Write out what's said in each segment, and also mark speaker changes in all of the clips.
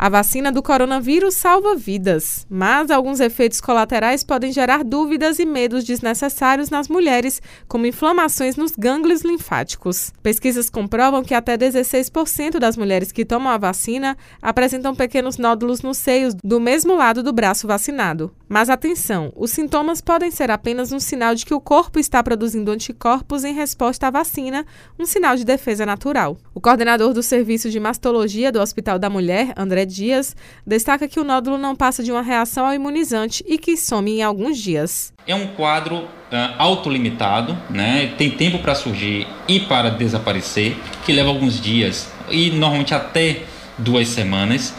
Speaker 1: A vacina do coronavírus salva vidas, mas alguns efeitos colaterais podem gerar dúvidas e medos desnecessários nas mulheres, como inflamações nos gânglios linfáticos. Pesquisas comprovam que até 16% das mulheres que tomam a vacina apresentam pequenos nódulos nos seios do mesmo lado do braço vacinado. Mas atenção, os sintomas podem ser apenas um sinal de que o corpo está produzindo anticorpos em resposta à vacina, um sinal de defesa natural. O coordenador do Serviço de Mastologia do Hospital da Mulher, André dias, destaca que o nódulo não passa de uma reação ao imunizante e que some em alguns dias.
Speaker 2: É um quadro uh, autolimitado, né? tem tempo para surgir e para desaparecer, que leva alguns dias e normalmente até duas semanas.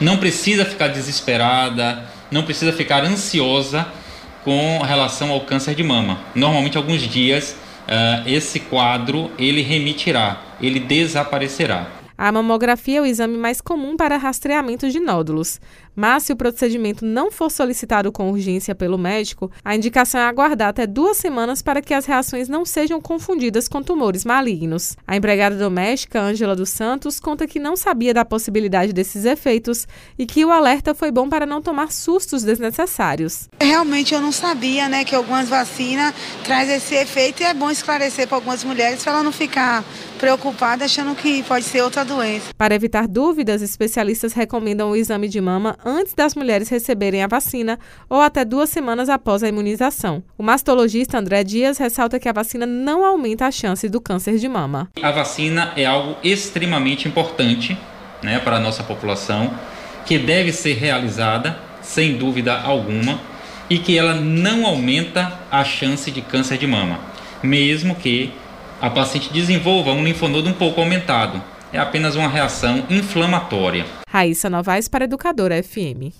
Speaker 2: Não precisa ficar desesperada, não precisa ficar ansiosa com relação ao câncer de mama. Normalmente alguns dias uh, esse quadro ele remitirá, ele desaparecerá.
Speaker 1: A mamografia é o exame mais comum para rastreamento de nódulos, mas se o procedimento não for solicitado com urgência pelo médico, a indicação é aguardar até duas semanas para que as reações não sejam confundidas com tumores malignos. A empregada doméstica, Ângela dos Santos, conta que não sabia da possibilidade desses efeitos e que o alerta foi bom para não tomar sustos desnecessários.
Speaker 3: Realmente eu não sabia, né, que algumas vacinas trazem esse efeito e é bom esclarecer para algumas mulheres para ela não ficar preocupada achando que pode ser outra doença.
Speaker 1: Para evitar dúvidas, especialistas recomendam o exame de mama antes das mulheres receberem a vacina ou até duas semanas após a imunização. O mastologista André Dias ressalta que a vacina não aumenta a chance do câncer de mama.
Speaker 2: A vacina é algo extremamente importante né, para a nossa população, que deve ser realizada sem dúvida alguma e que ela não aumenta a chance de câncer de mama, mesmo que a paciente desenvolva um linfonodo um pouco aumentado. É apenas uma reação inflamatória.
Speaker 1: Raíssa Novaes para Educadora FM.